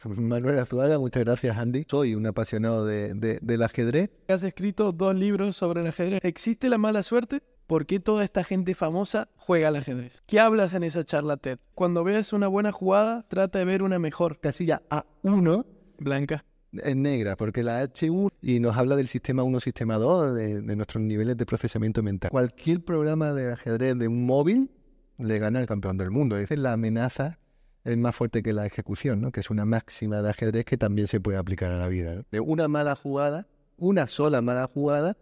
Manuel Azuaga, muchas gracias Andy. Soy un apasionado de, de- del ajedrez. Has escrito dos libros sobre el ajedrez. ¿Existe la mala suerte? ¿Por qué toda esta gente famosa juega al ajedrez? ¿Qué hablas en esa charla TED? Cuando veas una buena jugada, trata de ver una mejor. Casilla A1 Blanca. es negra, porque la H1 y nos habla del sistema 1, sistema 2, de, de nuestros niveles de procesamiento mental. Cualquier programa de ajedrez de un móvil le gana al campeón del mundo. Es decir, la amenaza es más fuerte que la ejecución, ¿no? que es una máxima de ajedrez que también se puede aplicar a la vida. De una mala jugada, una sola mala jugada,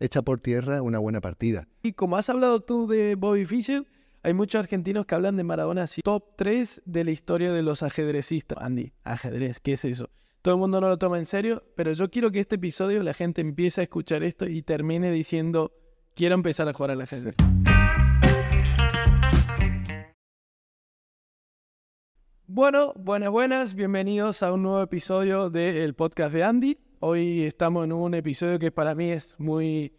echa por tierra una buena partida. Y como has hablado tú de Bobby Fischer, hay muchos argentinos que hablan de Maradona así. Top 3 de la historia de los ajedrecistas. Andy, ajedrez, ¿qué es eso? Todo el mundo no lo toma en serio, pero yo quiero que este episodio la gente empiece a escuchar esto y termine diciendo, quiero empezar a jugar al ajedrez. Bueno, buenas, buenas, bienvenidos a un nuevo episodio del podcast de Andy. Hoy estamos en un episodio que para mí es muy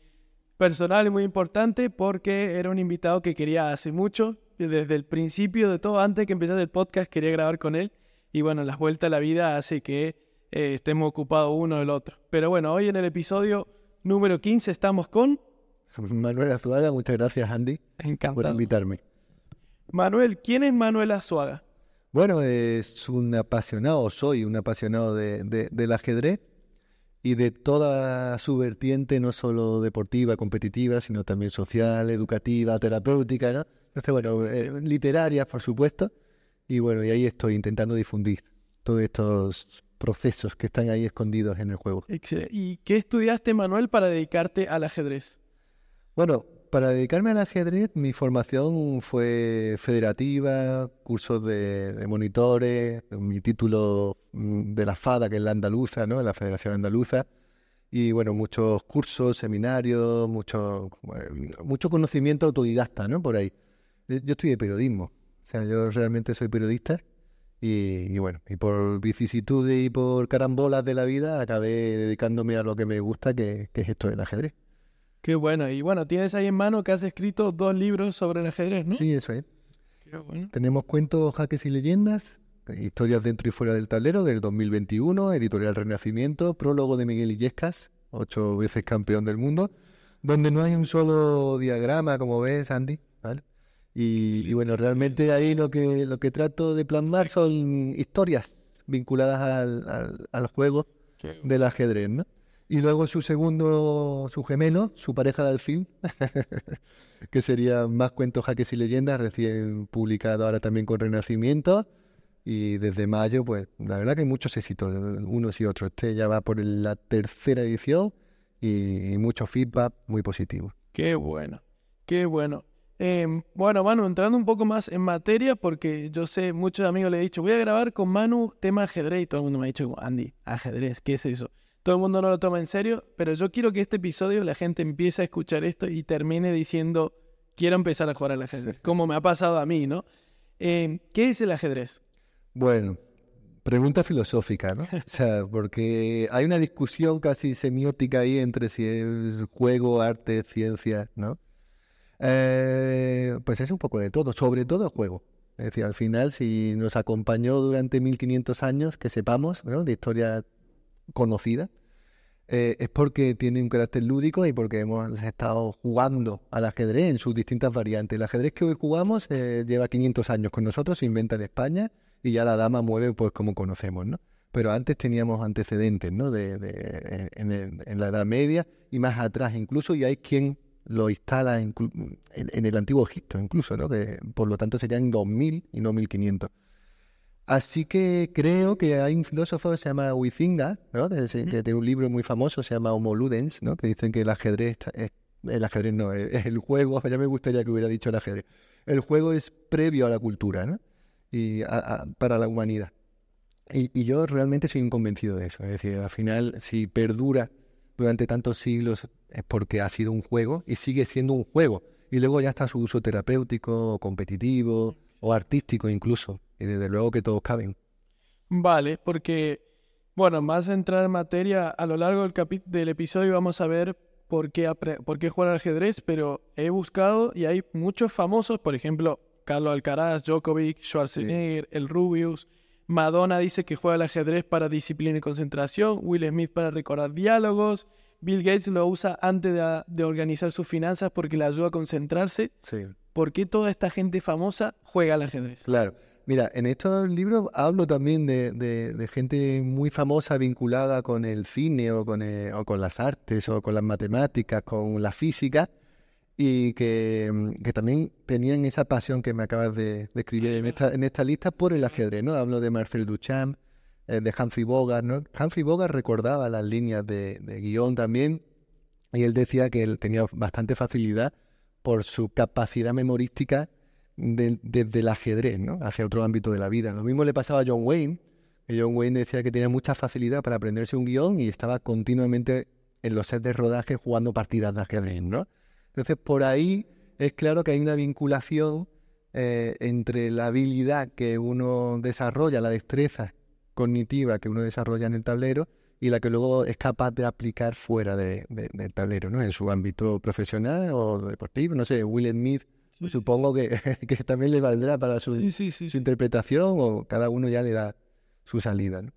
personal y muy importante porque era un invitado que quería hace mucho, desde el principio de todo, antes que empezara el podcast, quería grabar con él. Y bueno, las vueltas a la vida hace que eh, estemos ocupados uno del otro. Pero bueno, hoy en el episodio número 15 estamos con... Manuel Azuaga, muchas gracias Andy por invitarme. Manuel, ¿quién es Manuel Azuaga? Bueno, es un apasionado, soy un apasionado de- de- del ajedrez y de toda su vertiente, no solo deportiva, competitiva, sino también social, educativa, terapéutica, ¿no? Entonces, bueno, eh, literaria, por supuesto, y bueno, y ahí estoy intentando difundir todos estos procesos que están ahí escondidos en el juego. Excelente. ¿Y qué estudiaste, Manuel, para dedicarte al ajedrez? Bueno, para dedicarme al ajedrez, mi formación fue federativa, cursos de, de monitores, mi título mm, de la FADA, que es la andaluza, ¿no? La Federación Andaluza, y bueno, muchos cursos, seminarios, mucho, eh, mucho conocimiento autodidacta, ¿no? Por ahí. Eh, Yo estudié periodismo, o sea, yo realmente soy periodista y, y bueno, y por vicisitudes y por carambolas de la vida acabé dedicándome a lo que me gusta, que, que es esto del ajedrez. Qué bueno. Y bueno, tienes ahí en mano que has escrito dos libros sobre el ajedrez, ¿no? Sí, eso es. Qué bueno. Tenemos cuentos, jaques y leyendas, eh, historias dentro y fuera del tablero del 2021, editorial Renacimiento, prólogo de Miguel Illescas, ocho veces campeón del mundo, donde no hay un solo diagrama, como ves, Andy, ¿vale? Y, y bueno, realmente ahí lo que, lo que trato de plasmar son historias vinculadas al, al- al juego del ajedrez, ¿no? Y luego su segundo, su gemelo, su pareja de alfil, que sería Más cuentos, jaques y leyendas, recién publicado ahora también con Renacimiento. Y desde mayo, pues la verdad que hay muchos éxitos, unos y otros. Este ya va por la tercera edición y, mucho feedback muy positivo. Qué bueno, qué bueno. Em, bueno, Manu, entrando un poco más en materia, porque yo sé, muchos amigos le he dicho, voy a grabar con Manu tema ajedrez, y todo el mundo me ha dicho, Andy, ajedrez, ¿qué es eso? Todo el mundo no lo toma en serio, pero yo quiero que este episodio la gente empiece a escuchar esto y termine diciendo, quiero empezar a jugar al ajedrez, como me ha pasado a mí, ¿no? Em, ¿Qué es el ajedrez? Bueno, pregunta filosófica, ¿no? O sea, porque hay una discusión casi semiótica ahí entre si es juego, arte, ciencia, ¿no? Eh, pues es un poco de todo, sobre todo juego. Es decir, al final, si nos acompañó durante 1500 años, que sepamos, ¿no? De historia conocida, eh, es porque tiene un carácter lúdico y porque hemos estado jugando al ajedrez en sus distintas variantes. El ajedrez que hoy jugamos eh, lleva 500 años con nosotros, se inventa en España y ya la dama mueve pues como conocemos, ¿no? Pero antes teníamos antecedentes, ¿no? De, de- en, la Edad Media y más atrás incluso, y hay quien lo instala en el antiguo Egipto incluso, ¿no? Que por lo tanto serían 2000 y no 1500. Así que creo que hay un filósofo que se llama Huizinga, ¿no? Que tiene un libro muy famoso, se llama Homo Ludens, ¿no? Que dicen que el ajedrez, es, el ajedrez no, es, es el juego, ya me gustaría que hubiera dicho el ajedrez. El juego es previo a la cultura, ¿no? Y a- a- para la humanidad. Y, y yo realmente soy un convencido de eso. Es decir, al final, si perdura durante tantos siglos es porque ha sido un juego y sigue siendo un juego. Y luego ya está su uso terapéutico, o competitivo o artístico incluso. Y desde luego que todos caben. Vale, porque, bueno, más entrar en materia, a lo largo del, capi- del episodio vamos a ver por qué, por qué jugar al ajedrez, pero he buscado y hay muchos famosos, por ejemplo, Carlos Alcaraz, Djokovic, Schwarzenegger, el Rubius, Madonna dice que juega al ajedrez para disciplina y concentración. Will Smith para recordar diálogos. Bill Gates lo usa antes de, de organizar sus finanzas porque le ayuda a concentrarse. Sí. ¿Por qué toda esta gente famosa juega al ajedrez? Claro. Mira, en estos libros hablo también de, de- gente muy famosa vinculada con el cine o con, el- o con las artes o con las matemáticas, con la física y que, mm, que también tenían esa pasión que me acabas de de escribir en esta, en esta lista por el ajedrez, ¿no? Hablo de Marcel Duchamp, eh, de Humphrey Bogart, ¿no? Humphrey Bogart recordaba las líneas de, de guion también y él decía que él tenía bastante facilidad por su capacidad memorística de- desde el ajedrez, ¿no? Hacia otro ámbito de la vida. Lo mismo le pasaba a John Wayne, que John Wayne decía que tenía mucha facilidad para aprenderse un guion y estaba continuamente en los sets de rodaje jugando partidas de ajedrez, ¿no? Entonces, por ahí es claro que hay una vinculación eh, entre la habilidad que uno desarrolla, la destreza cognitiva que uno desarrolla en el tablero y la que luego es capaz de aplicar fuera de- de- del tablero, ¿no? En su ámbito profesional o deportivo, no sé, Will Smith, supongo que, que también le valdrá para su, Sí, su interpretación o cada uno ya le da su salida, ¿no?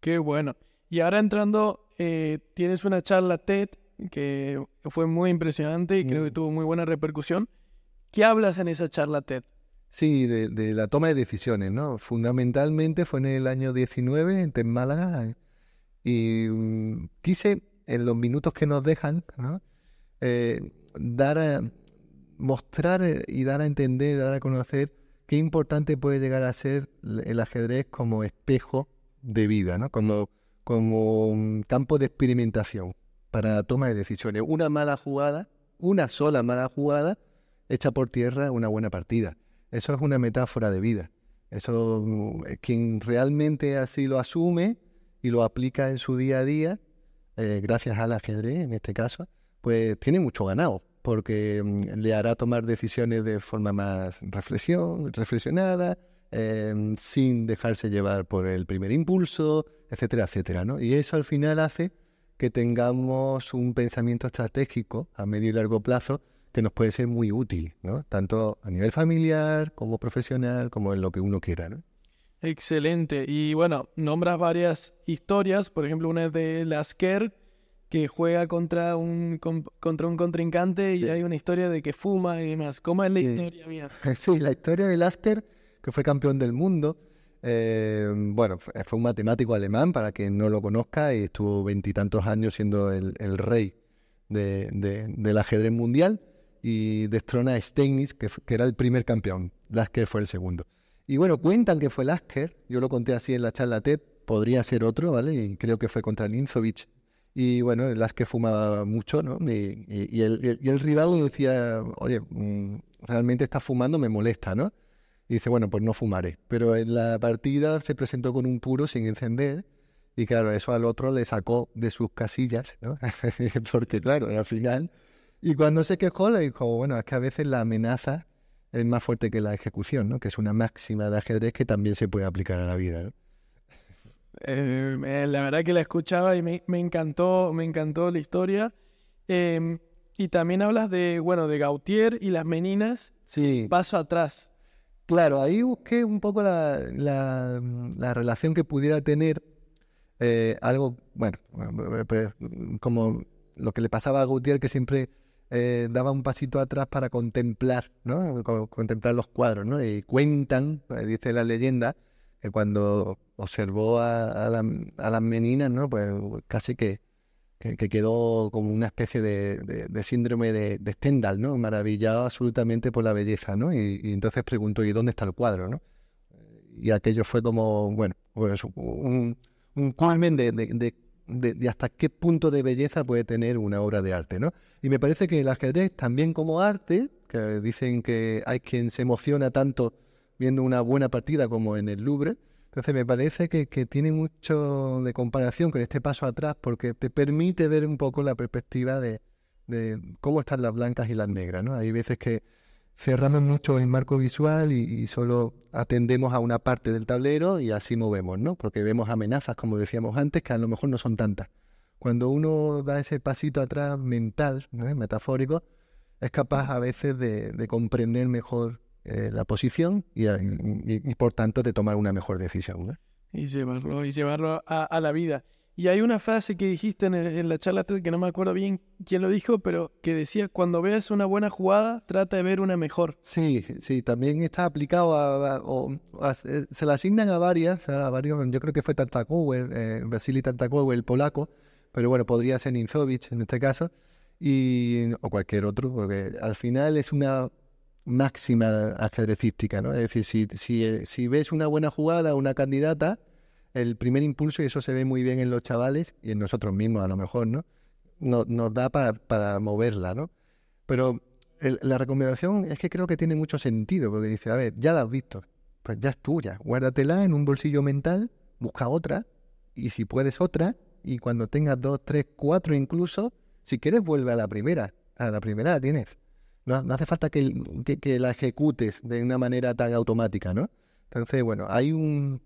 Qué bueno. Y ahora entrando, eh, tienes una charla TED que fue muy impresionante y creo que tuvo muy buena repercusión. ¿Qué hablas en esa charla TED? Sí, de, de la toma de decisiones, ¿no? Fundamentalmente fue en el año 19 en en Málaga y mm, quise, en los minutos que nos dejan. Eh, dar a, mostrar eh, y dar a entender, dar a conocer qué importante puede llegar a ser el ajedrez como espejo de vida, ¿no? Como, como campo de experimentación para la toma de decisiones. Una mala jugada, una sola mala jugada, echa por tierra una buena partida. Eso es una metáfora de vida. Eso, mm, eh, quien realmente así lo asume y lo aplica en su día a día, eh, gracias al ajedrez en este caso, pues tiene mucho ganado, porque mm, le hará tomar decisiones de forma más reflexión, reflexionada, eh, sin dejarse llevar por el primer impulso, etcétera, etcétera, ¿no? Y eso al final hace que tengamos un pensamiento estratégico a medio y largo plazo que nos puede ser muy útil, ¿no? Tanto a nivel familiar como profesional, como en lo que uno quiera, ¿no? Excelente. Y bueno, nombras varias historias. Por ejemplo, una es de Lasker, que juega contra un, con- contra un contrincante y hay una historia de que fuma y demás. ¿Cómo es la historia mía? Sí, la historia de Lasker, que fue campeón del mundo, eh, bueno, fue un matemático alemán, para quien no lo conozca, y estuvo veintitantos años siendo el, el rey de- de- del ajedrez mundial, y destrona a Steinitz, que, que era el primer campeón. Lasker fue el segundo. Y bueno, cuentan que fue Lasker, yo lo conté así en la charla TED, podría ser otro, ¿vale? Y creo que fue contra Ninzovich. Y bueno, Lasker fumaba mucho, ¿no? Y, y- el, y el- rival decía, oye, mm, realmente estás fumando, me molesta, ¿no? Y dice, bueno, pues no fumaré. Pero en la partida se presentó con un puro sin encender. Y claro, eso al otro le sacó de sus casillas, ¿no? Porque claro, al final. Y cuando se quejó, le dijo, bueno, es que a veces la amenaza es más fuerte que la ejecución, ¿no? Que es una máxima de ajedrez que también se puede aplicar a la vida, ¿no? Eh, eh, la verdad que la escuchaba y me, me encantó, me encantó la historia. Em, y también hablas de, bueno, de Gautier y las meninas. Sí, Paso atrás. Claro, ahí busqué un poco la, la- la relación que pudiera tener eh, algo, bueno, pues, como lo que le pasaba a Gautier, que siempre eh, daba un pasito atrás para contemplar, ¿no? Co- Contemplar los cuadros, ¿no? Y cuentan, eh, dice la leyenda, que cuando observó a, la- las meninas, ¿no? Pues casi que, que, que quedó como una especie de, síndrome de, Stendhal, ¿no? Maravillado absolutamente por la belleza, ¿no? Y, entonces preguntó, ¿y dónde está el cuadro, no? Y aquello fue como, bueno, pues un, un de, de- hasta qué punto de belleza puede tener una obra de arte, ¿no? Y me parece que el ajedrez también como arte, que dicen que hay quien se emociona tanto viendo una buena partida como en el Louvre, entonces me parece que, que tiene mucho de comparación con este paso atrás porque te permite ver un poco la perspectiva de, de cómo están las blancas y las negras, ¿no? Hay veces que cerramos mucho el marco visual y, solo atendemos a una parte del tablero y así movemos, ¿no? Porque vemos amenazas, como decíamos antes, que a lo mejor no son tantas. Cuando uno da ese pasito atrás mental, metafórico, es capaz a veces de, de comprender mejor eh, la posición y, y- por tanto de tomar una mejor decisión. y llevarlo, y llevarlo a la vida. Y hay una frase que dijiste en, la charla que no me acuerdo bien quién lo dijo, pero que decía, cuando veas una buena jugada, trata de ver una mejor. Sí, sí, también está aplicado a, a- se le asignan a varias, a varios, yo creo que fue Tartakower, eh, Vasily Tartakower, el polaco, pero bueno, podría ser Ninzovic en este caso, y, o cualquier otro, porque al final es una máxima ajedrecística, ¿no? Es decir, si, si, eh, si ves una buena jugada, una candidata, el primer impulso, y eso se ve muy bien en los chavales y en nosotros mismos a lo mejor, ¿no? No- nos da para, para moverla, ¿no? Pero la recomendación es que creo que tiene mucho sentido, porque dice, a ver, ya la has visto, pues ya es tuya, guárdatela en un bolsillo mental, busca otra, y si puedes otra, y cuando tengas dos, tres, cuatro incluso, si quieres vuelve a la primera, a la primera la tienes. No, no hace falta que, que- que la ejecutes de una manera tan automática, ¿no? Entonces, bueno, hay un,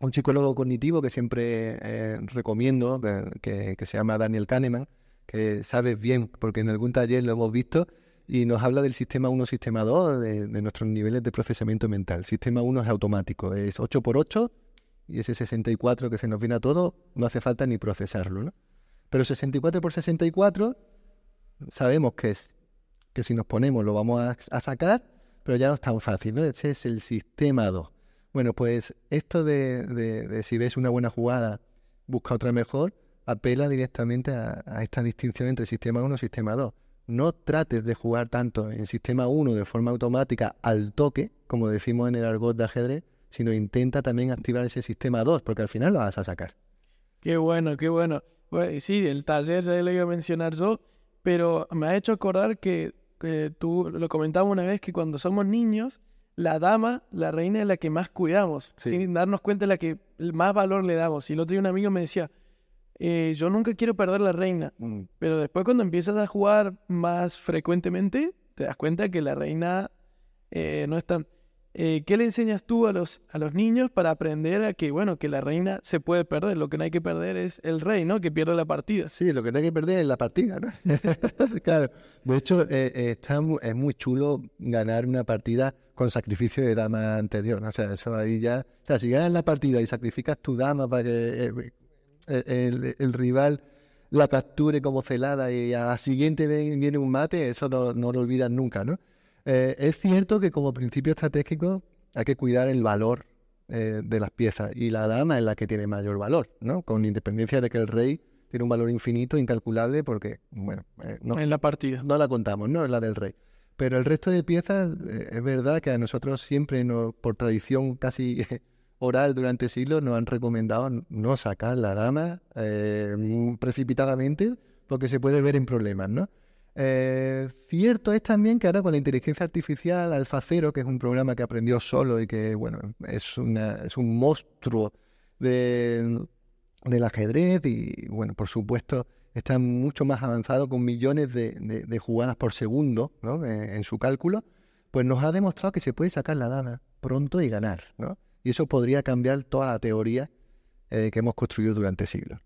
un psicólogo cognitivo que siempre eh, recomiendo, que, se llama Daniel Kahneman, que sabes bien, porque en algún taller lo hemos visto, y nos habla del sistema 1, sistema 2, de, nuestros niveles de procesamiento mental. Sistema 1 es automático, es 8 por 8 y ese 64 que se nos viene a todo, no hace falta ni procesarlo, ¿no? Pero 64 por 64 sabemos que es que si nos ponemos lo vamos a, a sacar, pero ya no es tan fácil, ¿no? Ese es el sistema 2. Bueno, pues esto de, si ves una buena jugada, busca otra mejor, apela directamente a, esta distinción entre sistema 1 y sistema 2. No trates de jugar tanto en sistema 1 de forma automática al toque, como decimos en el argot de ajedrez, sino intenta también activar ese sistema 2, porque al final lo vas a sacar. Qué bueno, qué bueno. Sí, el taller ya lo iba a mencionar yo, pero me ha hecho acordar que tú lo comentabas una vez que cuando somos niños, la dama, la reina es la que más cuidamos, Sí. sin darnos cuenta de la que más valor le damos. Y el otro día un amigo me decía, eh, yo nunca quiero perder la reina, pero después cuando empiezas a jugar más frecuentemente, te das cuenta que la reina eh, no es tan... Eh, ¿Qué le enseñas tú a los, a los niños para aprender a que, bueno, que la reina se puede perder? Lo que no hay que perder es el rey, ¿no? Que pierde la partida. Sí, lo que no hay que perder es la partida, ¿no? claro. De hecho, eh, eh, está es muy chulo ganar una partida con sacrificio de dama anterior. O sea, eso ahí ya. O sea, si ganas la partida y sacrificas tu dama para que eh, eh, el, rival la capture como celada y a la siguiente viene un mate, eso no, no lo olvidas nunca, ¿no? Eh, es cierto que como principio estratégico hay que cuidar el valor eh, de las piezas y la dama es la que tiene mayor valor, ¿no? Con independencia de que el rey tiene un valor infinito, incalculable, porque, bueno, eh, no, En la partida. no la contamos, ¿no? Es la del rey. Pero el resto de piezas, es verdad que a nosotros siempre, nos, por tradición casi oral durante siglos, nos han recomendado no sacar la dama precipitadamente porque se puede ver en problemas, ¿no? Eh, cierto es también que ahora con la inteligencia artificial, AlphaZero, que es un programa que aprendió solo y que, bueno, es, una, es un monstruo de, del ajedrez y, bueno, por supuesto, está mucho más avanzado con millones de, de- jugadas por segundo ¿no? en, en su cálculo, pues nos ha demostrado que se puede sacar la dama pronto y ganar, ¿no? Y eso podría cambiar toda la teoría eh, que hemos construido durante siglos.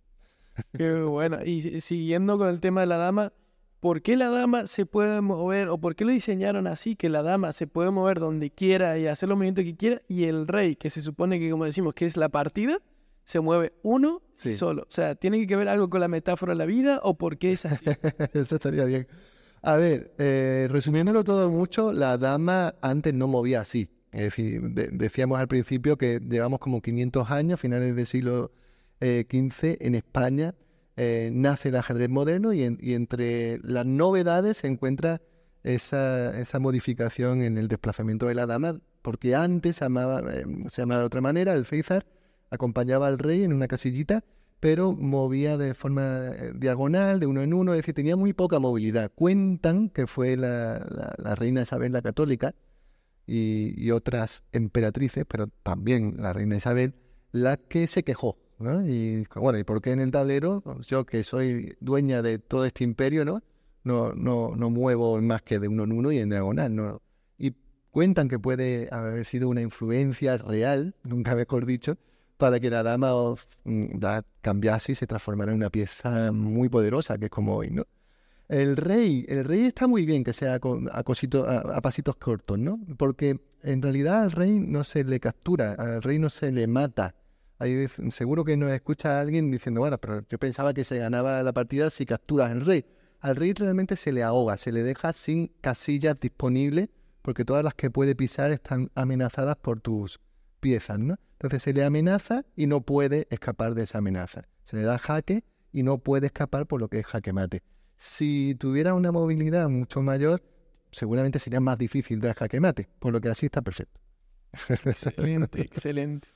Qué bueno. Y si- siguiendo con el tema de la dama, ¿por qué la dama se puede mover o por qué lo diseñaron así? Que la dama se puede mover donde quiera y hacer los movimientos que quiera y el rey, que se supone que, como decimos, que es la partida, se mueve uno Sí. solo. O sea, ¿tiene que ver algo con la metáfora de la vida o por qué es así? Eso estaría bien. A ver, eh, resumiéndolo todo mucho, la dama antes no movía así. De- decíamos al principio que llevamos como 500 años, finales del siglo eh, XV, en España eh, nace el ajedrez moderno y, en- y entre las novedades se encuentra esa, esa modificación en el desplazamiento de la dama, porque antes se llamaba, eh, se llamaba de otra manera, el Feizar acompañaba al rey en una casillita pero movía de forma eh, diagonal, de uno en uno, es decir, tenía muy poca movilidad. Cuentan que fue la, la- la reina Isabel la Católica y otras emperatrices, pero también la reina Isabel, la que se quejó, ¿no? Y bueno, ¿y por qué en el tablero, pues yo que soy dueña de todo este imperio, ¿no? No, no, no muevo más que de uno en uno y en diagonal, ¿no? Y cuentan que puede haber sido una influencia real, nunca mejor dicho, para que la dama of- mm, la cambiase y se transformara en una pieza muy poderosa, que es como hoy, ¿no? El rey, el rey está muy bien que sea a, cosito- a, a pasitos cortos, ¿no? Porque en realidad al rey no se le captura, al rey no se le mata, Hay, seguro que nos escucha alguien diciendo, bueno, pero yo pensaba que se ganaba la partida si capturas al rey. Al rey realmente se le ahoga, se le deja sin casillas disponibles porque todas las que puede pisar están amenazadas por tus piezas, ¿no? Entonces se le amenaza y no puede escapar de esa amenaza. Se le da jaque y no puede escapar por lo que es jaque mate. Si tuviera una movilidad mucho mayor, seguramente sería más difícil dar jaque mate, por lo que así está perfecto. Excelente, excelente.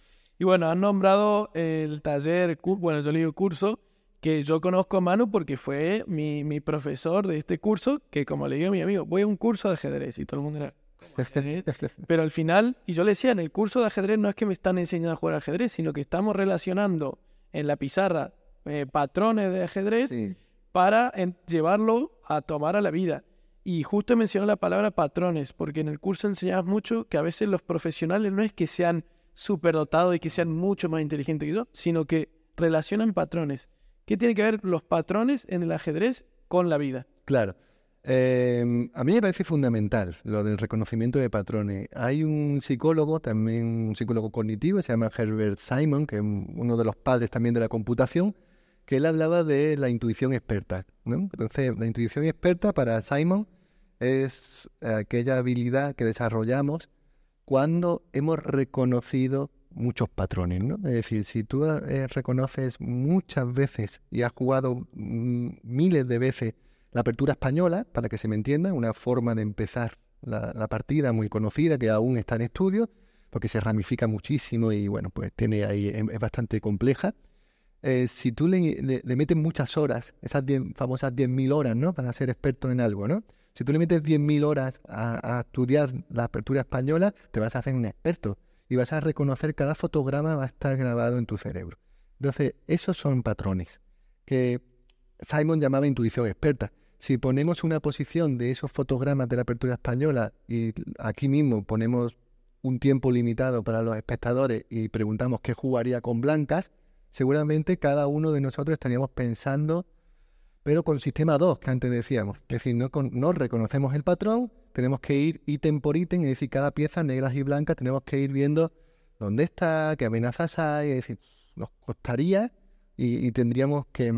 Y bueno, han nombrado el taller, bueno, yo le digo curso, que yo conozco a Manu porque fue mi, mi, profesor de este curso, que como le digo a mi amigo, voy a un curso de ajedrez y todo el mundo era... Pero al final, y yo le decía, en el curso de ajedrez no es que me están enseñando a jugar ajedrez, sino que estamos relacionando en la pizarra eh, patrones de ajedrez para llevarlo a tomar a la vida. Y justo mencionó la palabra patrones, porque en el curso enseñabas mucho que a veces los profesionales no es que sean superdotados y que sean mucho más inteligentes que yo, sino que relacionan patrones. ¿Qué tiene que ver los patrones en el ajedrez con la vida? Claro. Em, a mí me parece fundamental lo del reconocimiento de patrones. Hay un psicólogo, también un psicólogo cognitivo, se llama Herbert Simon, que es uno de los padres también de la computación, que él hablaba de la intuición experta. Entonces, la intuición experta para Simon es aquella habilidad que desarrollamos cuando hemos reconocido muchos patrones, ¿no? Es decir, si tú eh, reconoces muchas veces y has jugado mm, miles de veces la apertura española, para que se me entienda, una forma de empezar la, partida muy conocida que aún está en estudio, porque se ramifica muchísimo y bueno, pues tiene ahí, em, es bastante compleja. Eh, si tú le, metes muchas horas, esas famosas 10.000 horas, ¿no? Para ser experto en algo, ¿no? Si tú le metes 10.000 horas a, estudiar la apertura española, te vas a hacer un experto y vas a reconocer cada fotograma va a estar grabado en tu cerebro. Entonces, esos son patrones que Simon llamaba intuición experta. Si ponemos una posición de esos fotogramas de la apertura española y aquí mismo ponemos un tiempo limitado para los espectadores y preguntamos qué jugaría con blancas, seguramente cada uno de nosotros estaríamos pensando, pero con sistema 2, que antes decíamos. Es decir, no, no reconocemos el patrón, tenemos que ir ítem por ítem, es decir, cada pieza, negras y blancas, tenemos que ir viendo dónde está, qué amenazas hay, es decir, nos costaría y, tendríamos que,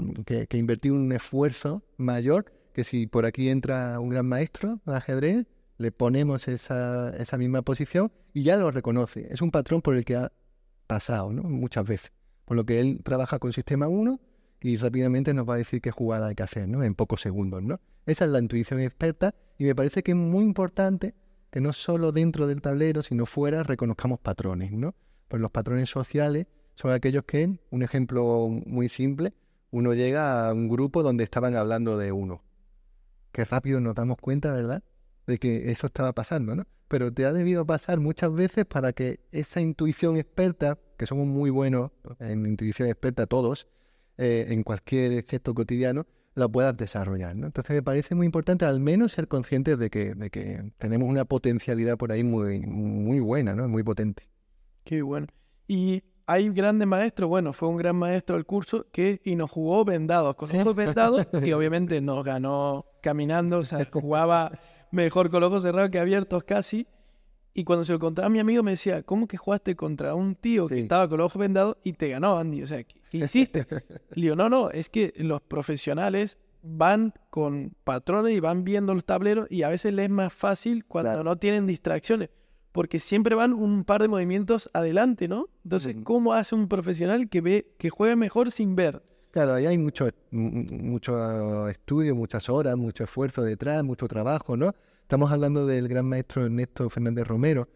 que, invertir un esfuerzo mayor que si por aquí entra un gran maestro de ajedrez, le ponemos esa, esa misma posición y ya lo reconoce. Es un patrón por el que ha pasado ¿no? muchas veces. Por lo que él trabaja con sistema 1 y rápidamente nos va a decir qué jugada hay que hacer ¿no? en pocos segundos. ¿no? Esa es la intuición experta y me parece que es muy importante que no solo dentro del tablero, sino fuera, reconozcamos patrones. ¿no? Pues los patrones sociales son aquellos que, un ejemplo muy simple, uno llega a un grupo donde estaban hablando de uno Qué rápido nos damos cuenta, ¿verdad? De que eso estaba pasando, ¿no? Pero te ha debido pasar muchas veces para que esa intuición experta, que somos muy buenos en intuición experta todos, eh, en cualquier gesto cotidiano, la puedas desarrollar, ¿no? Entonces me parece muy importante al menos ser conscientes de que, de que tenemos una potencialidad por ahí muy, muy buena, ¿no? Muy potente. Qué bueno. Y hay grandes maestros, bueno, fue un gran maestro del curso que y nos jugó vendados, con ojos vendados, y obviamente nos ganó caminando, o sea, jugaba mejor con los ojos cerrados que abiertos casi. Y cuando se lo contaba a mi amigo me decía, ¿cómo que jugaste contra un tío que estaba con los ojos vendados y te ganó, Andy? O sea, ¿qué, hiciste? Le digo, no, no, es que los profesionales van con patrones y van viendo los tableros y a veces les es más fácil cuando no tienen distracciones, porque siempre van un par de movimientos adelante, ¿no? Entonces, ¿cómo hace un profesional que ve que juega mejor sin ver? Claro, ahí hay mucho, mucho estudio, muchas horas, mucho esfuerzo detrás, mucho trabajo, ¿no? Estamos hablando del gran maestro Ernesto Fernández Romero,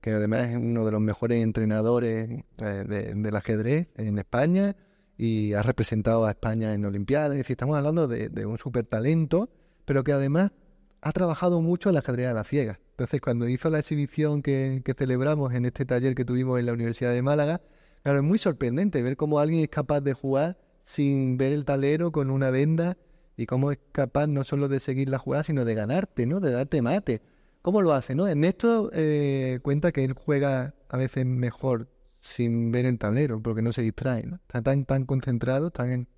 que además es uno de los mejores entrenadores eh, del ajedrez en España y ha representado a España en Olimpiadas. Es decir, estamos hablando de, un súper talento, pero que además ha trabajado mucho en la ajedrez a la ciega. Entonces, cuando hizo la exhibición que, que celebramos en este taller que tuvimos en la Universidad de Málaga, claro, es muy sorprendente ver cómo alguien es capaz de jugar sin ver el tablero con una venda y cómo es capaz no solo de seguir la jugada, sino de ganarte, ¿no? De darte mate. ¿Cómo lo hace, no? Ernesto eh, cuenta que él juega a veces mejor sin ver el tablero, porque no se distrae, ¿no? Está tan, concentrado, tan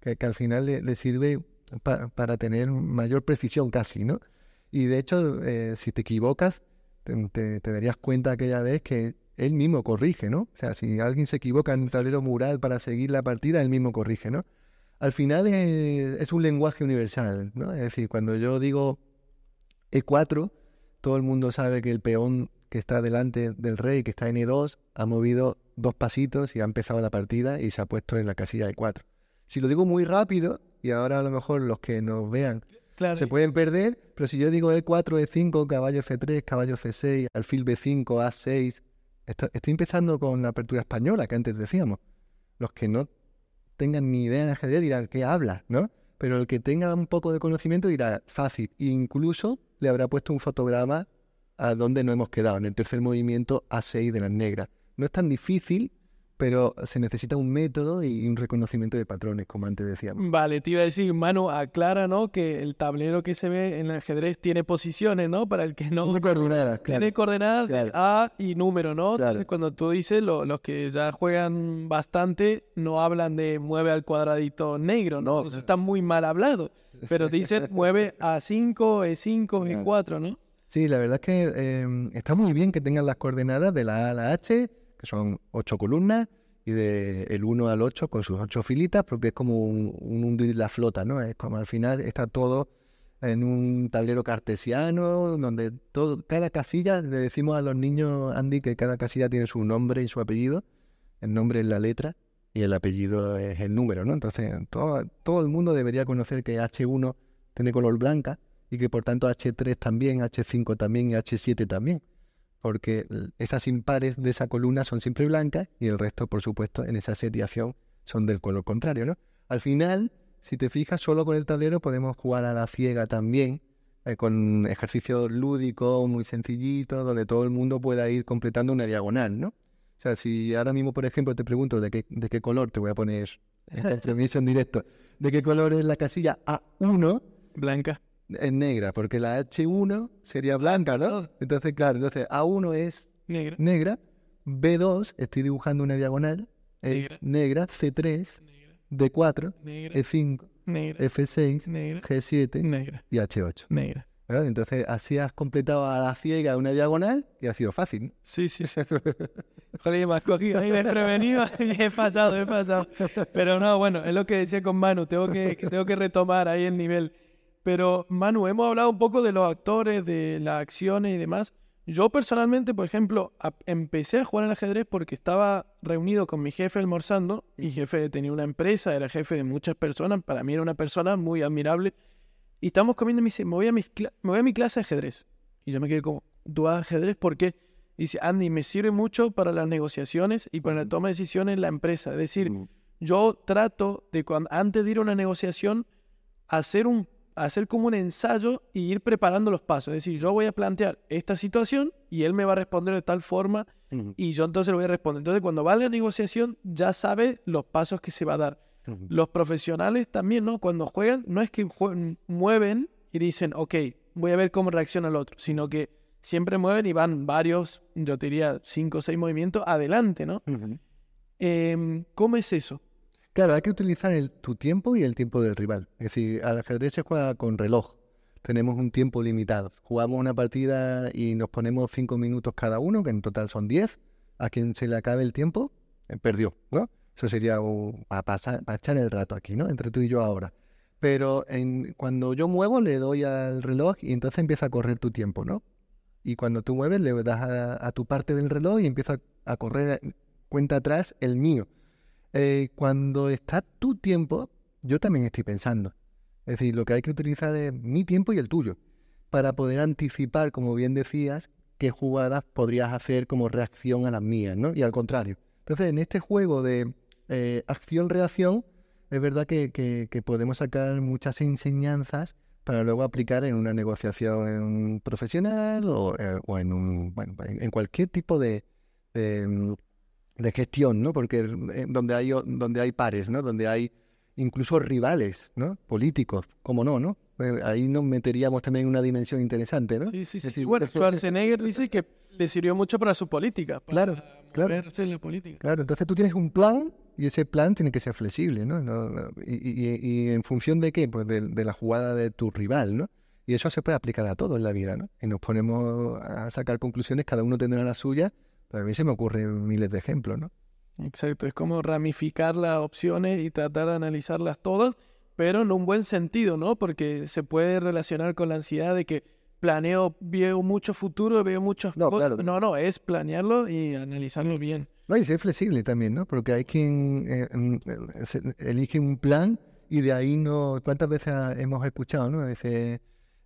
que, al final le, sirve para tener mayor precisión casi, ¿no? Y de hecho, eh, si te equivocas, te, te, darías cuenta aquella vez que él mismo corrige, ¿no? O sea, si alguien se equivoca en el tablero mural para seguir la partida, él mismo corrige, ¿no? Al final es, es un lenguaje universal, ¿no? Es decir, cuando yo digo E4, todo el mundo sabe que el peón que está delante del rey, que está en E2, ha movido dos pasitos y ha empezado la partida y se ha puesto en la casilla de 4. Si lo digo muy rápido, y ahora a lo mejor los que nos vean se pueden perder, pero si yo digo E4, E5, caballo F3, caballo C6, alfil B5, A6, estoy empezando con la apertura española que antes decíamos. Los que no tengan ni idea de ajedrez dirán, ¿qué habla? ¿No? Pero el que tenga un poco de conocimiento dirá, fácil. incluso le habrá puesto un fotograma a donde no hemos quedado, en el tercer movimiento A6 de las negras. No es tan difícil, pero se necesita un método y un reconocimiento de patrones, como antes decíamos. Vale, te iba a decir, Manu, aclara, ¿no? Que el tablero que se ve en el ajedrez tiene posiciones, ¿no? Para el que no... Tiene coordenadas, claro. Tiene coordenadas A y número, ¿no? Cuando tú dices, los que ya juegan bastante no hablan de mueve al cuadradito negro, ¿no? Eso está muy mal hablado. Pero dicen mueve a 5, E5, E4, ¿no? Sí, la verdad es que em, está muy bien que tengan las coordenadas de la A a la H, que son ocho columnas, y del el 1 al 8 con sus ocho filitas, porque es como un, hundir la flota, ¿no? Es como al final está todo en un tablero cartesiano, donde todo, cada casilla, le decimos a los niños, Andy, que cada casilla tiene su nombre y su apellido. El nombre es la letra y el apellido es el número, ¿no? Entonces, todo, todo el mundo debería conocer que H1 tiene color blanca y que por tanto H3 también, H5 también y H7 también, porque esas impares de esa columna son siempre blancas y el resto, por supuesto, en esa seriación son del color contrario, ¿no? Al final, si te fijas, solo con el tablero podemos jugar a la ciega también, eh, con ejercicios lúdicos muy sencillitos, donde todo el mundo pueda ir completando una diagonal, ¿no? O sea, si ahora mismo, por ejemplo, te pregunto de qué, de qué color, te voy a poner en directo, de qué color es la casilla A1. Blanca es negra, porque la H1 sería blanca, ¿no? Entonces, claro, entonces A1 es negra, B2, estoy dibujando una diagonal, es negra, C3, D4, E5, F6, G7 y H8. Negra. Entonces, así has completado a la ciega una diagonal y ha sido fácil. Sí, sí, sí. Joder, me has cogido ahí desprevenido y he fallado, he fallado. Pero no, bueno, es lo que decía con Manu, tengo que, tengo que retomar ahí el nivel. Pero, Manu, hemos hablado un poco de los actores, de las acciones y demás. Yo personalmente, por ejemplo, empecé a jugar al ajedrez porque estaba reunido con mi jefe almorzando. Mi jefe tenía una empresa, era jefe de muchas personas. Para mí era una persona muy admirable. Y estamos comiendo y me dice, me voy a, me voy a mi clase de ajedrez. Y yo me quedé como, ¿tú vas a ajedrez? ¿Por qué? Y dice, Andy, me sirve mucho para las negociaciones y para la toma de decisiones en la empresa. Es decir, yo trato de, cuando, antes de ir a una negociación, hacer un hacer como un ensayo y ir preparando los pasos. Es decir, yo voy a plantear esta situación y él me va a responder de tal forma y yo entonces lo voy a responder. Entonces, cuando va a la negociación, ya sabe los pasos que se va a dar. Los profesionales también, ¿no? Cuando juegan, no es que mueven y dicen, ok, voy a ver cómo reacciona el otro, sino que siempre mueven y van varios, yo diría, cinco o seis movimientos adelante, ¿no? Em, ¿Cómo es eso? Claro, hay que utilizar el, tu tiempo y el tiempo del rival. Es decir, al ajedrez se juega con reloj. Tenemos un tiempo limitado. Jugamos una partida y nos ponemos cinco minutos cada uno, que en total son diez. A quien se le acabe el tiempo, eh, perdió, ¿no? Eso sería para echar el rato aquí, ¿no? Entre tú y yo ahora. Pero en, cuando yo muevo, le doy al reloj y entonces empieza a correr tu tiempo, ¿no? Y cuando tú mueves, le das a, a tu parte del reloj y empieza a correr cuenta atrás el mío. Eh, cuando está tu tiempo, yo también estoy pensando. Es decir, lo que hay que utilizar es mi tiempo y el tuyo, para poder anticipar, como bien decías, qué jugadas podrías hacer como reacción a las mías, ¿no? Y al contrario. Entonces, en este juego de eh, acción-reacción, es verdad que, podemos sacar muchas enseñanzas para luego aplicar en una negociación profesional o, eh, en un bueno, en cualquier tipo de, mm, de gestión, ¿no? Porque eh, donde hay, donde hay pares, ¿no? Donde hay incluso rivales, ¿no? Políticos, ¿cómo no, no? Eh, ahí nos meteríamos también en una dimensión interesante, ¿no? Sí, sí, sí. bueno, Schwarzenegger dice que le sirvió mucho para su política. claro, claro. En la política. Claro, entonces tú tienes un plan y ese plan tiene que ser flexible, ¿no? y, en función de qué? Pues de, de, la jugada de tu rival, ¿no? Y eso se puede aplicar a todo en la vida, ¿no? Y nos ponemos a sacar conclusiones, cada uno tendrá la suya, Pero a mí se me ocurren miles de ejemplos, ¿no? Exacto, es como ramificar las opciones y tratar de analizarlas todas, pero en un buen sentido, ¿no? Porque se puede relacionar con la ansiedad de que planeo, veo mucho futuro, veo muchos... No, claro. No, no, es planearlo y analizarlo bien. No, y ser flexible también, ¿no? Porque hay quien eh, mm, eh, elige un plan y de ahí no... ¿Cuántas veces hemos escuchado, no? Dice,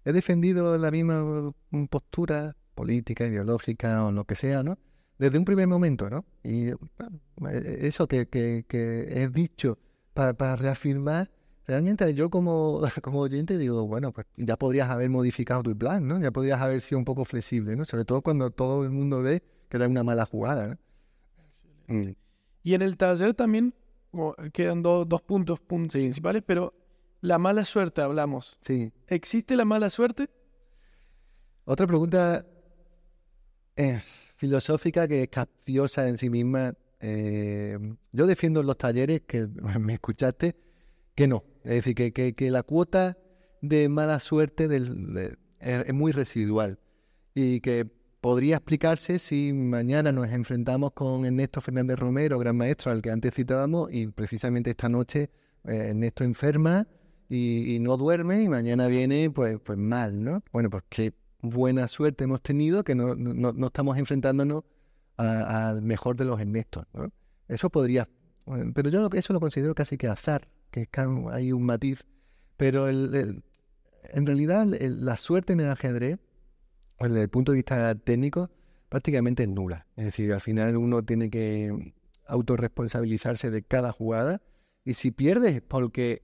he defendido la misma mm, postura política, ideológica o lo que sea, ¿no? Desde un primer momento, ¿no? Y bueno, eh, eso que, que, que he dicho para, para reafirmar, realmente yo como, como oyente digo, bueno, pues ya podrías haber modificado tu plan, ¿no? Ya podrías haber sido un poco flexible, ¿no? Sobre todo cuando todo el mundo ve que era una mala jugada, ¿no? Mm. Y en el taller también oh, quedan do- dos puntos, puntos principales, pero la mala suerte hablamos. Sí. ¿Existe la mala suerte? Otra pregunta eh, filosófica que es capciosa en sí misma. Eh, yo defiendo en los talleres, que me escuchaste, que no. Es decir, que, que- la cuota de mala suerte del- de- es, muy residual y que podría explicarse si mañana nos enfrentamos con Ernesto Fernández Romero, gran maestro al que antes citábamos, y precisamente esta noche eh, Ernesto enferma y, y no duerme y mañana viene pues, pues mal, ¿no? Bueno, pues qué buena suerte hemos tenido que no, no- no- estamos enfrentándonos al mejor de los Ernestos, ¿no? Eso podría, eh, pero yo eso lo considero casi que azar, que hay un matiz, pero el- en realidad el- la suerte en el ajedrez, desde el punto de vista técnico, prácticamente es nula. Es decir, al final uno tiene que autorresponsabilizarse de cada jugada y si pierdes es porque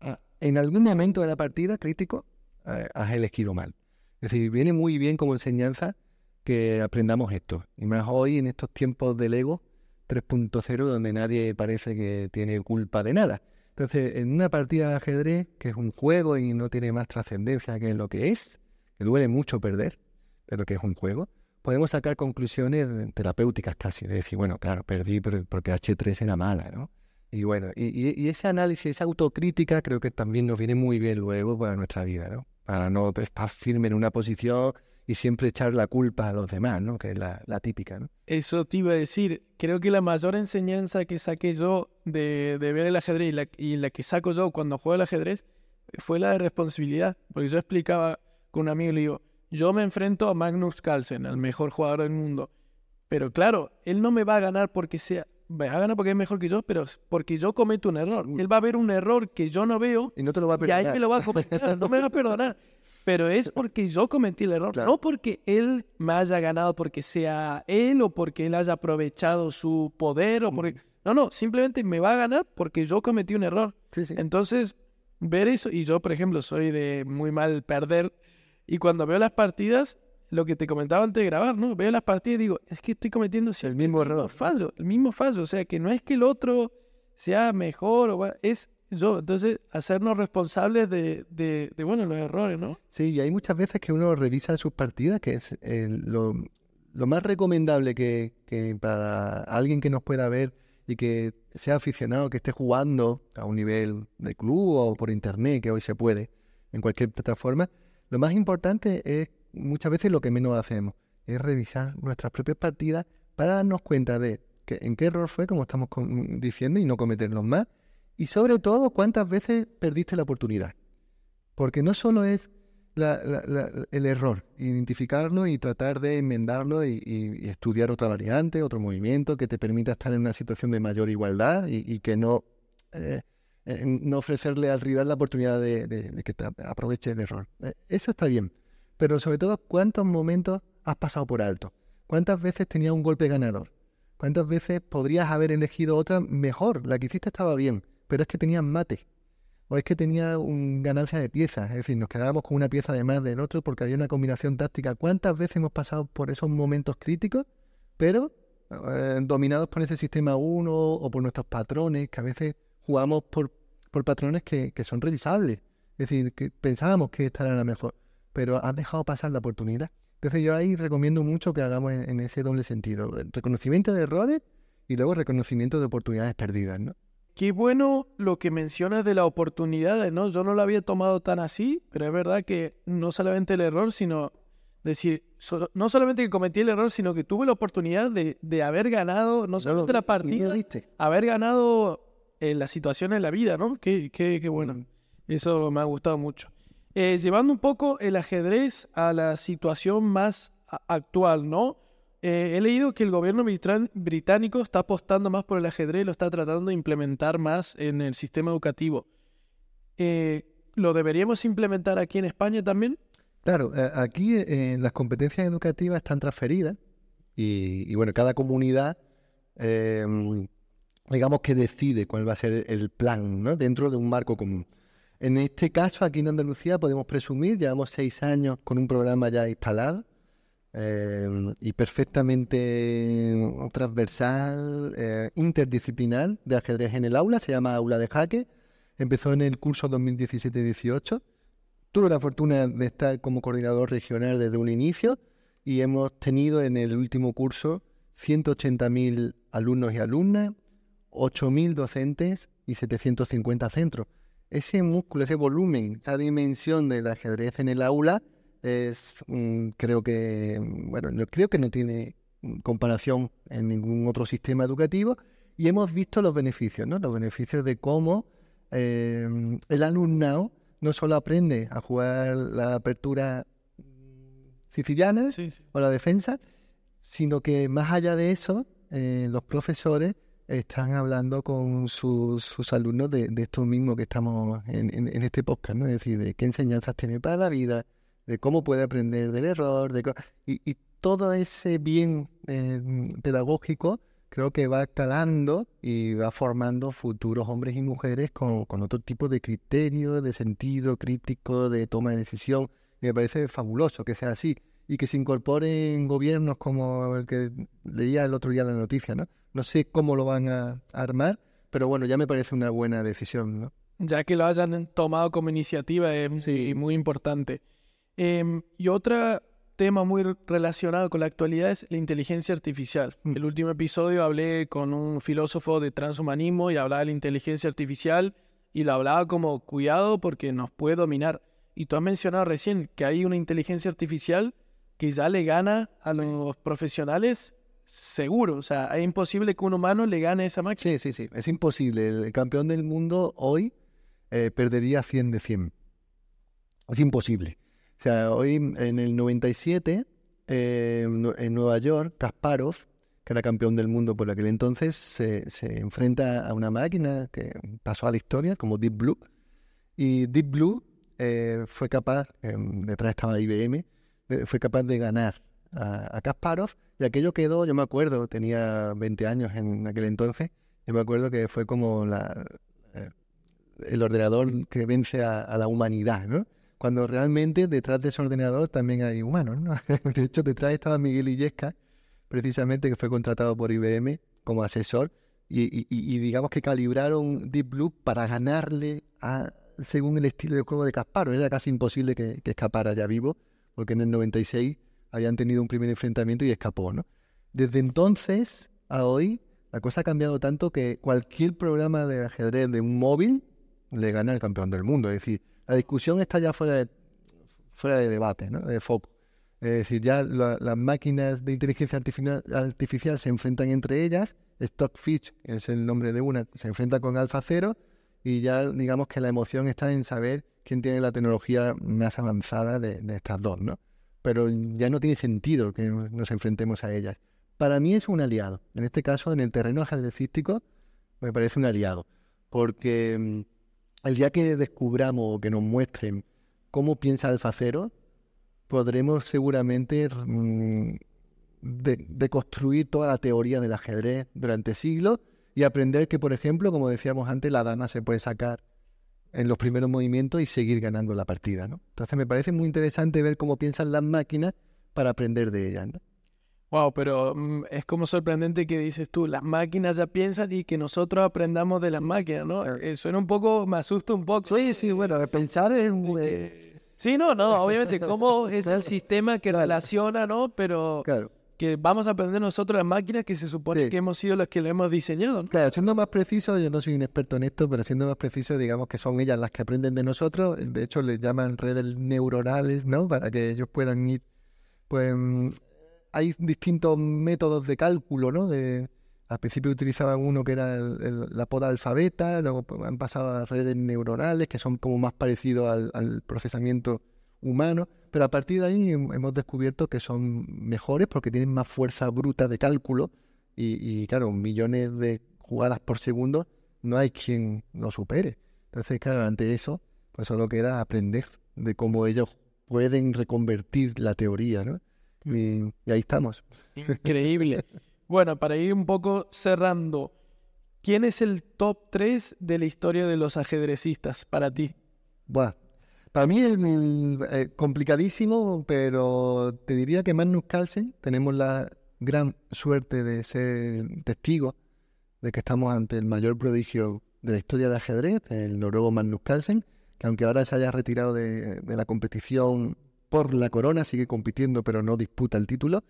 ah, en algún momento de la partida crítico eh, has elegido mal. Es decir, viene muy bien como enseñanza que aprendamos esto. Y más hoy en estos tiempos del ego 3.0 donde nadie parece que tiene culpa de nada. Entonces, en una partida de ajedrez, que es un juego y no tiene más trascendencia que lo que es, que duele mucho perder, pero que es un juego, podemos sacar conclusiones terapéuticas casi, de decir, bueno, claro, perdí porque H3 era mala, ¿no? Y bueno, y- y ese análisis, esa autocrítica, creo que también nos viene muy bien luego para nuestra vida, ¿no? Para no estar firme en una posición y siempre echar la culpa a los demás, ¿no? Que es la, típica. Eso te iba a decir. Creo que la mayor enseñanza que saqué yo de, ver el ajedrez y la, que saco yo cuando juego al ajedrez fue la de responsabilidad. Porque yo explicaba con un amigo, le digo, yo me enfrento a Magnus Carlsen, al mejor jugador del mundo. Pero claro, él no me va a ganar porque sea... Me va a ganar porque es mejor que yo, pero es porque yo cometo un error. Él va a ver un error que yo no veo Y no te lo va a y ahí perdonar. me lo va a cometer, no me va a perdonar. Pero es porque yo cometí el error, Claro. no porque él me haya ganado porque sea él o porque él haya aprovechado su poder o porque... No, no, simplemente me va a ganar porque yo cometí un error. Sí, sí. Entonces, ver eso, y yo, por ejemplo, soy de muy mal perder, y cuando veo las partidas, lo que te comentaba antes de grabar, ¿no? Veo las partidas y digo, es que estoy cometiendo El mismo error. fallo, el mismo fallo, o sea, que no es que el otro sea mejor, o es yo, entonces, hacernos responsables de, de, de, bueno, los errores, ¿no? Sí, y hay muchas veces que uno revisa sus partidas, que es eh, lo, lo más recomendable que, que para alguien que nos pueda ver y que sea aficionado, que esté jugando a un nivel de club o por internet, que hoy se puede, en cualquier plataforma, lo más importante es muchas veces lo que menos hacemos, es revisar nuestras propias partidas para darnos cuenta de que, en qué error fue, como estamos diciendo, y no cometerlos más. Y sobre todo, cuántas veces perdiste la oportunidad. Porque no solo es la- la- la- el error, identificarlo y tratar de enmendarlo y, estudiar otra variante, otro movimiento que te permita estar en una situación de mayor igualdad y, que no, eh, eh, no ofrecerle al rival la oportunidad de, que te ap- aproveche el error. Eh, eso está bien, pero sobre todo, ¿cuántos momentos has pasado por alto? ¿Cuántas veces tenías un golpe ganador? ¿Cuántas veces podrías haber elegido otra mejor? La que hiciste estaba bien, pero es que tenías mate. O es que tenía un ganancia de piezas, es decir, nos quedábamos con una pieza de más del otro porque había una combinación táctica. ¿Cuántas veces hemos pasado por esos momentos críticos, pero eh, dominados por ese sistema 1 o por nuestros patrones, que a veces jugamos por, por patrones que, que son revisables? Es decir, que pensábamos que esta era la mejor, pero has dejado pasar la oportunidad. Entonces yo ahí recomiendo mucho que hagamos en, en ese doble sentido, el reconocimiento de errores y luego reconocimiento de oportunidades perdidas, ¿no? Qué bueno lo que mencionas de la oportunidad, ¿no? Yo no lo había tomado tan así, pero es verdad que no solamente el error, sino decir, so- no solamente que cometí el error, sino que tuve la oportunidad de, de haber ganado, no solamente la partida, haber ganado eh, la situación en la vida, ¿no? Qué, qué, qué bueno. Eso me ha gustado mucho. Eh, llevando un poco el ajedrez a la situación más actual, ¿no? Eh, he leído que el gobierno británico está apostando más por el ajedrez lo está tratando de implementar más en el sistema educativo. Eh, ¿Lo deberíamos implementar aquí en España también? Claro, aquí las competencias educativas están transferidas y, y, bueno, cada comunidad, digamos que decide cuál va a ser el plan. Dentro de un marco común. En este caso, aquí en Andalucía podemos presumir, llevamos seis años con un programa ya instalado eh, y perfectamente transversal, eh, interdisciplinar de ajedrez en el aula, se llama Aula de Jaque, empezó en el curso 2017-18. Tuve la fortuna de estar como coordinador regional desde un inicio y hemos tenido en el último curso 180.000 alumnos y alumnas, 8.000 docentes y 750 centros. Ese músculo, ese volumen, esa dimensión del ajedrez en el aula es, mm, creo que, mm, bueno, no, creo que no tiene mm, comparación en ningún otro sistema educativo y hemos visto los beneficios, ¿no? Los beneficios de cómo eh, el alumnado no solo aprende a jugar la apertura siciliana Sí, sí. o la defensa, sino que más allá de eso, eh, los profesores están hablando con sus, sus alumnos de, de esto mismo que estamos en, en- este podcast, ¿no? Es decir, de qué enseñanzas tiene para la vida, de cómo puede aprender del error, de y, y todo ese bien eh, pedagógico creo que va calando y va formando futuros hombres y mujeres con, con otro tipo de criterio, de sentido crítico, de toma de decisión. Y me parece fabuloso que sea así y que se incorporen gobiernos como el que leía el otro día la noticia, ¿no? No sé cómo lo van a armar, pero bueno, ya me parece una buena decisión, ¿no? ya que lo hayan tomado como iniciativa es muy, muy importante. Em, y otro tema muy re- relacionado con la actualidad es la inteligencia artificial. Mm. El último episodio hablé con un filósofo de transhumanismo y hablaba de la inteligencia artificial y lo hablaba como cuidado porque nos puede dominar. Y tú has mencionado recién que hay una inteligencia artificial que ya le gana a los profesionales seguro. O sea, es imposible que un humano le gane esa máquina. Sí, sí, sí, es imposible. El campeón del mundo hoy eh, perdería 100 de 100. Es imposible. O sea, hoy en el 97, eh, no- en Nueva York, Kasparov, que era campeón del mundo por aquel entonces, se, se enfrenta a una máquina que pasó a la historia como Deep Blue. Y Deep Blue eh, fue capaz, eh, detrás estaba IBM, fue capaz de ganar a, Kasparov. Y aquello quedó, yo me acuerdo, tenía 20 años en aquel entonces, yo me acuerdo que fue como la, eh, el ordenador que vence a, la humanidad, ¿no? Cuando realmente detrás de ese ordenador también hay humanos, ¿no? De hecho, detrás estaba Miguel Illesca, precisamente que fue contratado por IBM como asesor, y, digamos que calibraron Deep Blue para ganarle a, según el estilo de juego de Kasparov. Era casi imposible que escapara ya vivo, porque en el 96 habían tenido un primer enfrentamiento y escapó, ¿no? Desde entonces a hoy, la cosa ha cambiado tanto que cualquier programa de ajedrez de un móvil le gana al campeón del mundo. Es decir, la discusión está ya fuera de, fuera de debate, ¿no? De foco. Es decir, ya la- las máquinas de inteligencia artificial, artificial se enfrentan entre ellas. Stockfish es el nombre de una, se enfrenta con AlphaZero y ya digamos que la emoción está en saber quién tiene la tecnología más avanzada de, estas dos, ¿no? Pero ya no tiene sentido que nos enfrentemos a ellas. Para mí es un aliado. En este caso, en el terreno ajedrecístico, me parece un aliado. Porque mm, el día que descubramos o que nos muestren cómo piensa Alfacero, podremos seguramente mm, de- deconstruir toda la teoría del ajedrez durante siglos y aprender que, por ejemplo, como decíamos antes, la dama se puede sacar en los primeros movimientos y seguir ganando la partida, ¿no? Entonces me parece muy interesante ver cómo piensan las máquinas para aprender de ellas, ¿no? Wow, pero mm, es como sorprendente que dices tú, las máquinas ya piensan y que nosotros aprendamos de las máquinas, ¿no? Eh, suena un poco, me asusta un poco. Sí, sí, bueno, pensar es... Eh, Sí, no, no, obviamente, cómo es el sistema que relaciona, ¿no? Pero Claro. Que vamos a aprender nosotros las máquinas que se supone Sí. que hemos sido las que lo hemos diseñado, ¿no? Claro, siendo más preciso, yo no soy un experto en esto, pero siendo más preciso, digamos que son ellas las que aprenden de nosotros. De hecho, les llaman redes neuronales, ¿no? Para que ellos puedan ir pues mm, hay distintos métodos de cálculo, ¿no? De, al principio utilizaban uno que era la poda alfabeta, luego pues, han pasado a redes neuronales que son como más parecidos al, procesamiento humano, pero a partir de ahí hemos descubierto que son mejores porque tienen más fuerza bruta de cálculo y, y claro, millones de jugadas por segundo no hay quien lo supere. Entonces, claro, ante eso, pues solo queda aprender de cómo ellos pueden reconvertir la teoría, ¿no? Mm. Y, ahí estamos. Increíble. bueno, para ir un poco cerrando, ¿quién es el top 3 de la historia de los ajedrecistas para ti? Bueno, para mí es eh, complicadísimo, pero te diría que Magnus Carlsen, tenemos la gran suerte de ser testigos de que estamos ante el mayor prodigio de la historia del ajedrez, el noruego Magnus Carlsen, que aunque ahora se haya retirado de, la competición por la corona, sigue compitiendo pero no disputa el título.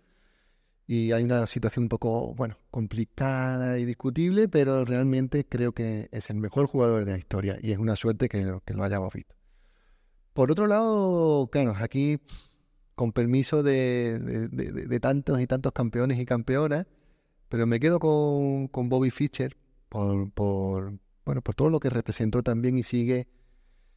Y hay una situación un poco, bueno, complicada y discutible, pero realmente creo que es el mejor jugador de la historia y es una suerte que, que lo hayamos visto. Por otro lado, claro, aquí, con permiso de, de tantos y tantos campeones y campeonas, pero me quedo con, con Bobby Fischer por, por, bueno, por todo lo que representó también y sigue,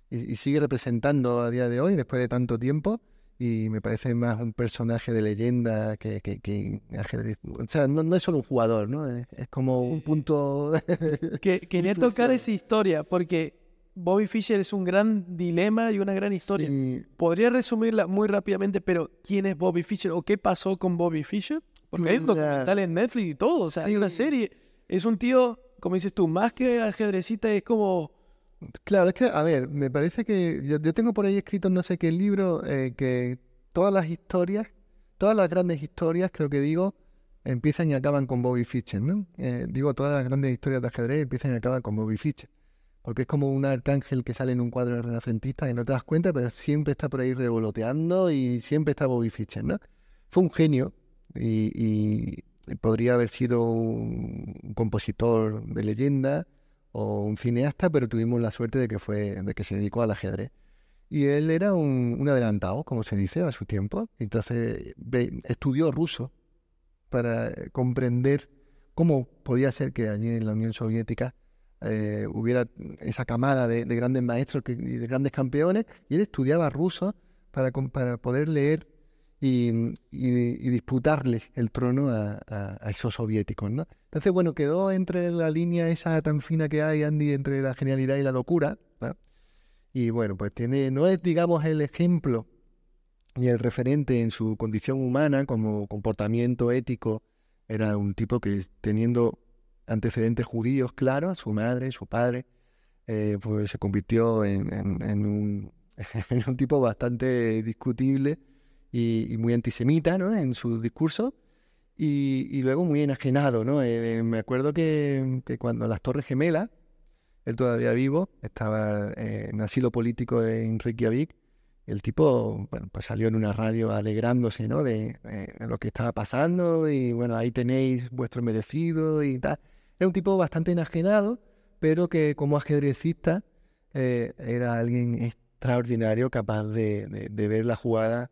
y, sigue representando a día de hoy, después de tanto tiempo. Y me parece más un personaje de leyenda que, que, ajedrez. O sea, no, no, es solo un jugador, ¿no? Es, como un punto. que, quería tocar esa historia, porque Bobby Fischer es un gran dilema y una gran historia. Podría resumirla muy rápidamente, pero ¿quién es Bobby Fischer o qué pasó con Bobby Fischer? Porque hay un documental en Netflix y todo, o sea, hay una serie. Es un tío, como dices tú, más que ajedrecista, es como... Claro, es que, a ver, me parece que yo, tengo por ahí escrito no sé qué libro eh, que todas las historias, todas las grandes historias, creo que digo, empiezan y acaban con Bobby Fischer, ¿no? Eh, digo, todas las grandes historias de ajedrez empiezan y acaban con Bobby Fischer. Porque es como un arcángel que sale en un cuadro renacentista y no te das cuenta, pero siempre está por ahí revoloteando y siempre está Bobby Fischer. Fue un genio, y, podría haber sido un, compositor de leyenda o un cineasta, pero tuvimos la suerte de que fue de que se dedicó al ajedrez. Y él era un, adelantado, como se dice, a su tiempo. Entonces estudió ruso para comprender cómo podía ser que allí en la Unión Soviética eh, hubiera esa camada de, grandes maestros y de grandes campeones. Y él estudiaba ruso para, poder leer y, disputarle el trono a, esos soviéticos, ¿no? Entonces, bueno, quedó entre la línea esa tan fina que hay, Andy, entre la genialidad y la locura, Y bueno, pues tiene, no es, digamos, el ejemplo ni el referente en su condición humana como comportamiento ético, era un tipo que teniendo antecedentes judíos claros, su madre, su padre, eh, pues se convirtió en, un, tipo bastante discutible y, muy antisemita ¿no? en su discurso y, luego muy enajenado. ¿no? Eh, me acuerdo que, cuando las Torres Gemelas, él todavía vivo, estaba eh, en asilo político en Reykjavik, el tipo bueno, pues salió en una radio alegrándose ¿no? de, eh, lo que estaba pasando y bueno, ahí tenéis vuestro merecido y tal. Era un tipo bastante enajenado, pero que como ajedrecista era alguien extraordinario, capaz de, de ver la jugada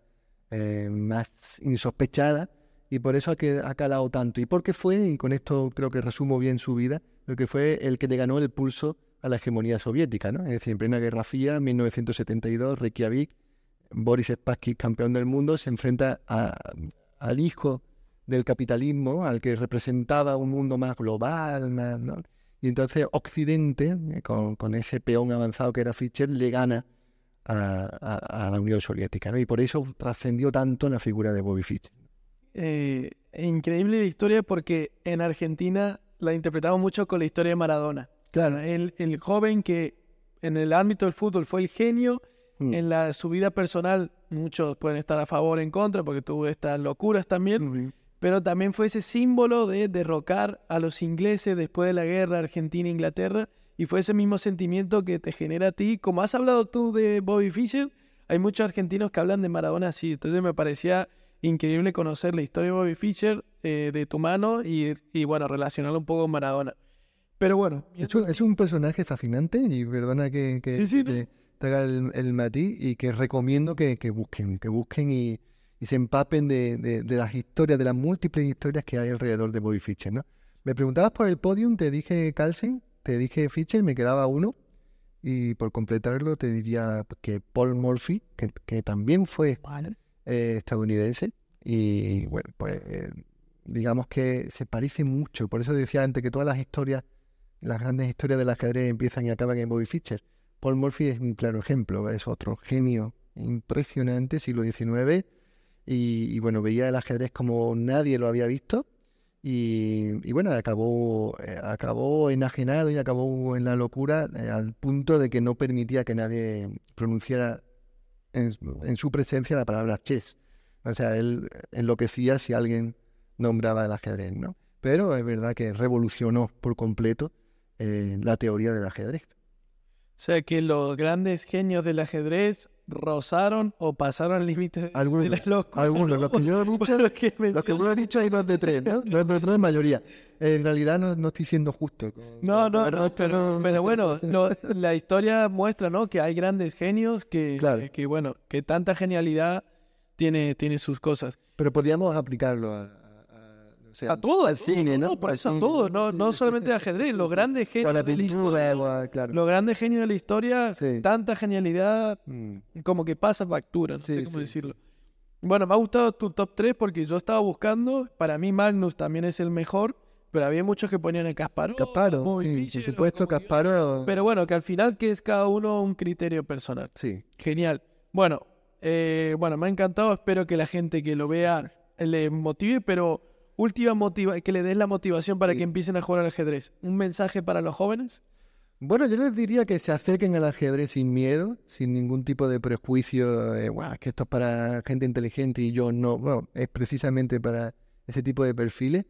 eh, más insospechada y por eso ha, que, calado tanto. ¿Y por qué fue? Y con esto creo que resumo bien su vida, porque fue el que le ganó el pulso a la hegemonía soviética, ¿no? Es decir, en plena Guerra Fría, en 1972, Reykjavik, Boris Spassky, campeón del mundo, se enfrenta al hijo del capitalismo, al que representaba un mundo más global, ¿no? Y entonces Occidente, eh, con, con, ese peón avanzado que era Fischer, le gana a, la Unión Soviética. ¿no? Y por eso trascendió tanto la figura de Bobby Fischer. Eh, increíble la historia porque en Argentina la interpretamos mucho con la historia de Maradona. Claro. El, el joven que en el ámbito del fútbol fue el genio, mm. en la su vida personal muchos pueden estar a favor o en contra porque tuvo estas locuras también, pero también fue ese símbolo de derrocar a los ingleses después de la guerra Argentina-Inglaterra y fue ese mismo sentimiento que te genera a ti. Como has hablado tú de Bobby Fischer, hay muchos argentinos que hablan de Maradona así. Entonces me parecía increíble conocer la historia de Bobby Fischer eh, de tu mano y, bueno, relacionarlo un poco con Maradona. Pero bueno. Es un, personaje fascinante y perdona que, que te, haga el, el, matiz y que recomiendo que, busquen, que busquen y, y se empapen de, de- de las historias, de las múltiples historias que hay alrededor de Bobby Fischer, ¿no? Me preguntabas por el podium, te dije Carlsen, te dije Fischer, me quedaba uno. Y por completarlo te diría que Paul Murphy, que, que también fue eh, estadounidense. Y bueno, pues eh, digamos que se parece mucho. Por eso decía antes que todas las historias, las grandes historias del ajedrez empiezan y acaban en Bobby Fischer. Paul Murphy es un claro ejemplo, es otro genio impresionante, siglo XIX. Y, y bueno, veía el ajedrez como nadie lo había visto. Y, y bueno, acabó, eh, acabó enajenado y acabó en la locura eh, al punto de que no permitía que nadie pronunciara en, en su presencia la palabra chess. O sea, él enloquecía si alguien nombraba el ajedrez, ¿no? Pero es verdad que revolucionó por completo eh, la teoría del ajedrez. O sea que los grandes genios del ajedrez rozaron o pasaron límites de Algunos, la locura. algunos, los que yo he dicho, que Los que has dicho hay dos de tres, ¿no? Dos de tres mayoría. En realidad no, no estoy siendo justo. No, no, con no, pero, pero bueno, lo- la historia muestra, ¿no? Que hay grandes genios que, Claro. que, bueno, que tanta genialidad tiene, tiene sus cosas. Pero podríamos aplicarlo a- o sea, A todo, al cine, ¿no? por eso a todo, no, no solamente ajedrez, los grandes genios la de la claro. los grandes genios de la historia, tanta genialidad Mm. como que pasa factura, no sé cómo decirlo. Bueno, me ha gustado tu top 3 porque yo estaba buscando, para mí Magnus también es el mejor, pero había muchos que ponían a Kasparov, Kasparov, Bobby sí, por supuesto, Kasparov. Pero bueno, que al final que es cada uno un criterio personal. Sí. Genial. Bueno, eh, bueno, me ha encantado. Espero que la gente que lo vea le motive, pero última motiva que le des la motivación para Sí. que empiecen a jugar al ajedrez. ¿Un mensaje para los jóvenes? Bueno, yo les diría que se acerquen al ajedrez sin miedo, sin ningún tipo de prejuicio, de, "Guau, es que esto es para gente inteligente y yo no. Bueno, es precisamente para ese tipo de perfiles.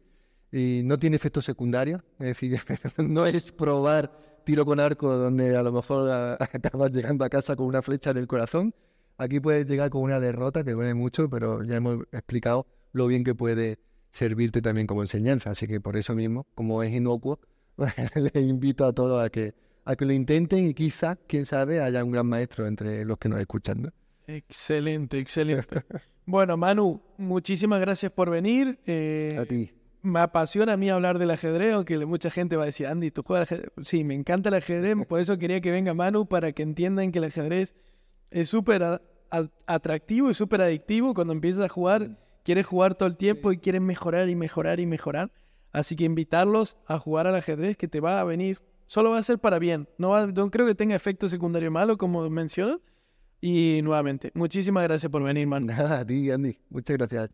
Y no tiene efectos secundarios, es decir, no es probar tiro con arco donde a lo mejor acabas llegando a casa con una flecha en el corazón. Aquí puedes llegar con una derrota que duele mucho, pero ya hemos explicado lo bien que puede servirte también como enseñanza. Así que por eso mismo, como es inocuo, les invito a todos a que, a que lo intenten y quizá, quién sabe, haya un gran maestro entre los que nos escuchan. ¿no? Excelente, excelente. bueno, Manu, muchísimas gracias por venir. Eh, A ti. me apasiona a mí hablar del ajedrez, aunque mucha gente va a decir, Andy, ¿tú juegas al ajedrez? Sí, me encanta el ajedrez, por eso quería que venga Manu para que entiendan que el ajedrez es súper atractivo y súper adictivo. Cuando empiezas a jugar, quieres jugar todo el tiempo y quieres mejorar y mejorar y mejorar. Así que invitarlos a jugar al ajedrez que te va a venir, solo va a ser para bien. No, va- no creo que tenga efecto secundario malo, como mencionan. Y nuevamente, muchísimas gracias por venir, Manu. Nada, a ti, Andy. Muchas gracias.